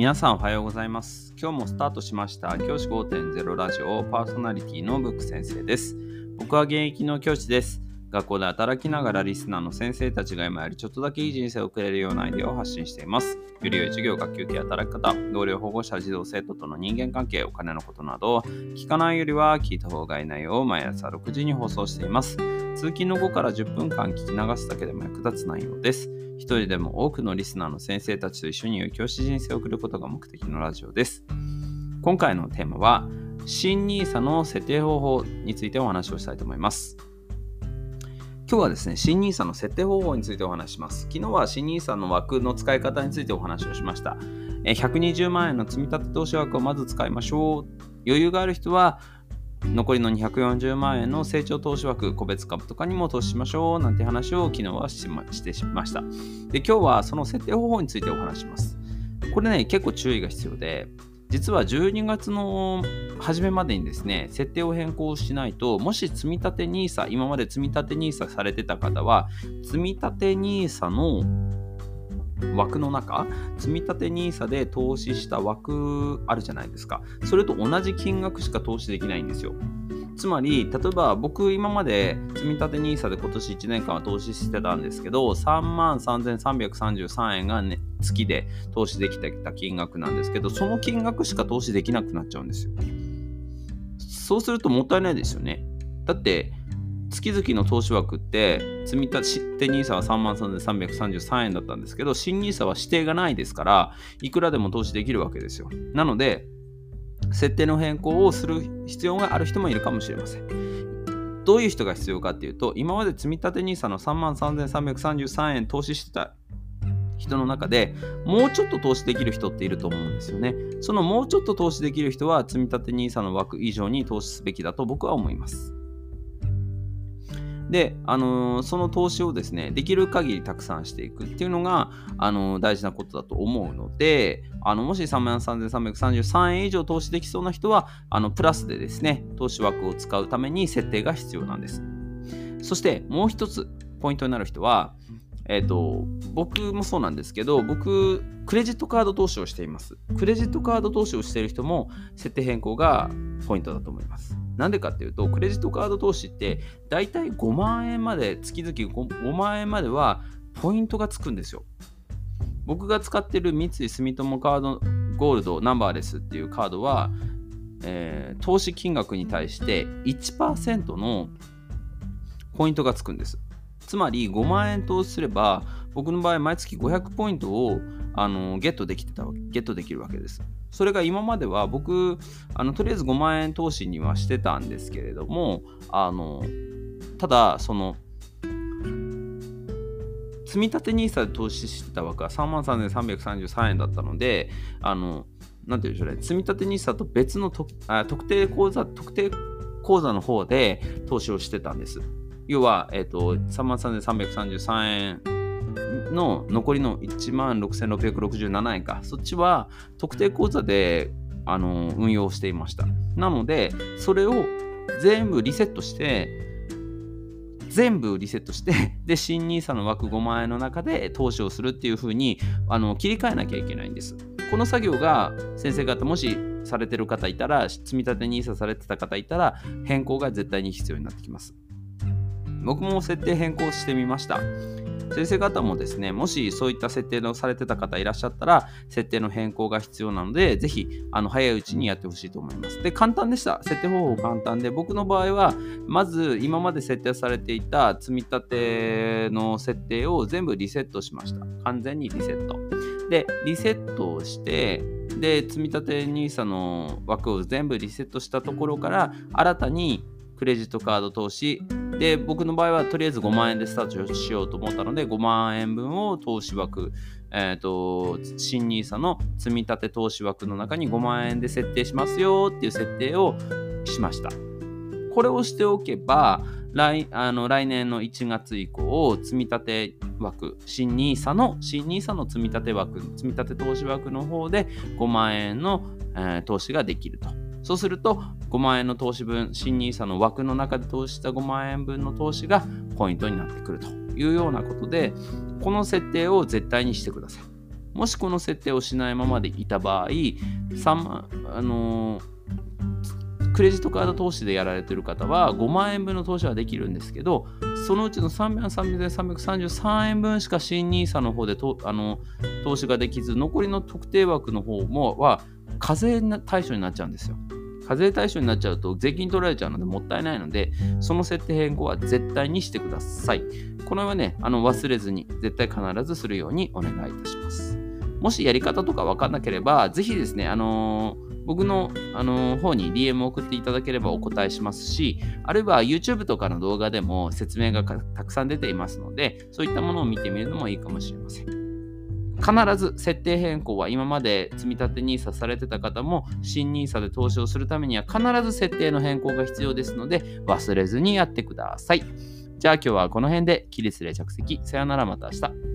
皆さんおはようございます。今日もスタートしました教師5.0ラジオパーソナリティのブック先生です。僕は現役の教師です。学校で働きながらリスナーの先生たちが今よりちょっとだけいい人生を送れるようなアイデアを発信しています。より良い授業、学級系、働き方、同僚、保護者、児童、生徒との人間関係、お金のことなど、聞かないよりは聞いた方がいい内容を毎朝6時に放送しています。通勤の後から10分間聞き流すだけでも役立つ内容です。一人でも多くのリスナーの先生たちと一緒に良い教師人生を送ることが目的のラジオです。今回のテーマは、新 NISA の設定方法についてお話をしたいと思います。今日はですね、新 NISA の設定方法についてお話しします。昨日は新 NISA の枠の使い方についてお話をしました。120万円の積立投資枠をまず使いましょう。余裕がある人は、残りの240万円の成長投資枠、個別株とかにも投資しましょうなんて話を昨日はしましてしました。で、今日はその設定方法についてお話します。これね、結構注意が必要で、実は12月の初めまでにですね、設定を変更しないと、もし積立 NISA、今まで積立 NISA されてた方は、積立 NISA の枠の中、積立 NISA で投資した枠あるじゃないですか。それと同じ金額しか投資できないんですよ。つまり、例えば僕今まで積立 NISA で今年1年間は投資してたんですけど、3万3333円が、ね、月で投資できてた金額なんですけど、その金額しか投資できなくなっちゃうんですよ。そうするともったいないですよね。だって、月々の投資枠って、積み立て NISA は3万3333円だったんですけど、新 NISA は指定がないですから、いくらでも投資できるわけですよ。なので、設定の変更をする必要がある人もいるかもしれません。どういう人が必要かっていうと、今まで積み立て NISA の3万3333円投資してた人の中でもうちょっと投資できる人っていると思うんですよね。そのもうちょっと投資できる人は積立 NISA の枠以上に投資すべきだと僕は思います。で、あのーその投資をですね、できる限りたくさんしていくっていうのが、あのー大事なことだと思うので、あのもし3万3333円以上投資できそうな人は、あのプラスでですね、投資枠を使うために設定が必要なんです。そしてもう一つポイントになる人は、えっ、と、僕もそうなんですけど、僕、クレジットカード投資をしています。クレジットカード投資をしている人も、設定変更がポイントだと思います。なんでかっていうと、クレジットカード投資って、だいたい5万円まで、月々 5, 5万円までは、ポイントがつくんですよ。僕が使ってる三井住友カードゴールドナンバーレスっていうカードは、えー投資金額に対して1%のポイントがつくんです。つまり5万円投資すれば、僕の場合毎月500ポイントをあのゲットできてたゲットできるわけです。それが今までは僕あのとりあえず5万円投資にはしてたんですけれどもあのただその積み立て NISA で投資してた枠は3万3333円だったのであのなんていうんでしょうね積み立て NISA と別のとあ特定口座特定口座の方で投資をしてたんです。要は、えっと3万3333円の残りの1万6667円か、そっちは特定口座であの運用していました。なので、それを全部リセットして、全部リセットして、で、新 NISA の枠5万円の中で投資をするっていう風にあの切り替えなきゃいけないんです。この作業が先生方、もしされてる方いたら、積み立て NISA されてた方いたら、変更が絶対に必要になってきます。僕も設定変更してみました。先生方もですね、もしそういった設定のされてた方いらっしゃったら、設定の変更が必要なので、ぜひ、あの、早いうちにやってほしいと思います。で、簡単でした。設定方法簡単で、僕の場合は、まず、今まで設定されていた積み立ての設定を全部リセットしました。完全にリセット。で、リセットをして、で、積み立て NISA の枠を全部リセットしたところから、新たにクレジットカード投資、で、僕の場合はとりあえず5万円でスタートしようと思ったので、5万円分を投資枠、えっ、と、新 NISA の積み立て投資枠の中に5万円で設定しますよっていう設定をしました。これをしておけば、来あの来年の1月以降、積み立て枠、新 NISA の、新 NISA の積み立て枠、積み立て投資枠の方で5万円の、えー投資ができると。そうすると、5万円の投資分、新 NISA の枠の中で投資した5万円分の投資がポイントになってくるというようなことで、この設定を絶対にしてください。もしこの設定をしないままでいた場合、3、あのークレジットカード投資でやられてる方は5万円分の投資はできるんですけど、そのうちの333円分しか新 NISA の方でとあの投資ができず、残りの特定枠の方もは課税対象になっちゃうんですよ。課税対象になっちゃうと税金取られちゃうのでもったいないので、その設定変更は絶対にしてください。これはね、あの忘れずに、絶対必ずするようにお願いいたします。もしやり方とか分かんなければ、ぜひですね、あのー僕の、あの方に DM を送っていただければお答えしますし、あるいは YouTube とかの動画でも説明がたくさん出ていますので、そういったものを見てみるのもいいかもしれません。必ず設定変更は今まで積立 NISA されてた方も新 NISA で投資をするためには必ず設定の変更が必要ですので忘れずにやってください。じゃあ今日はこの辺で起立例着席。さよならまた明日。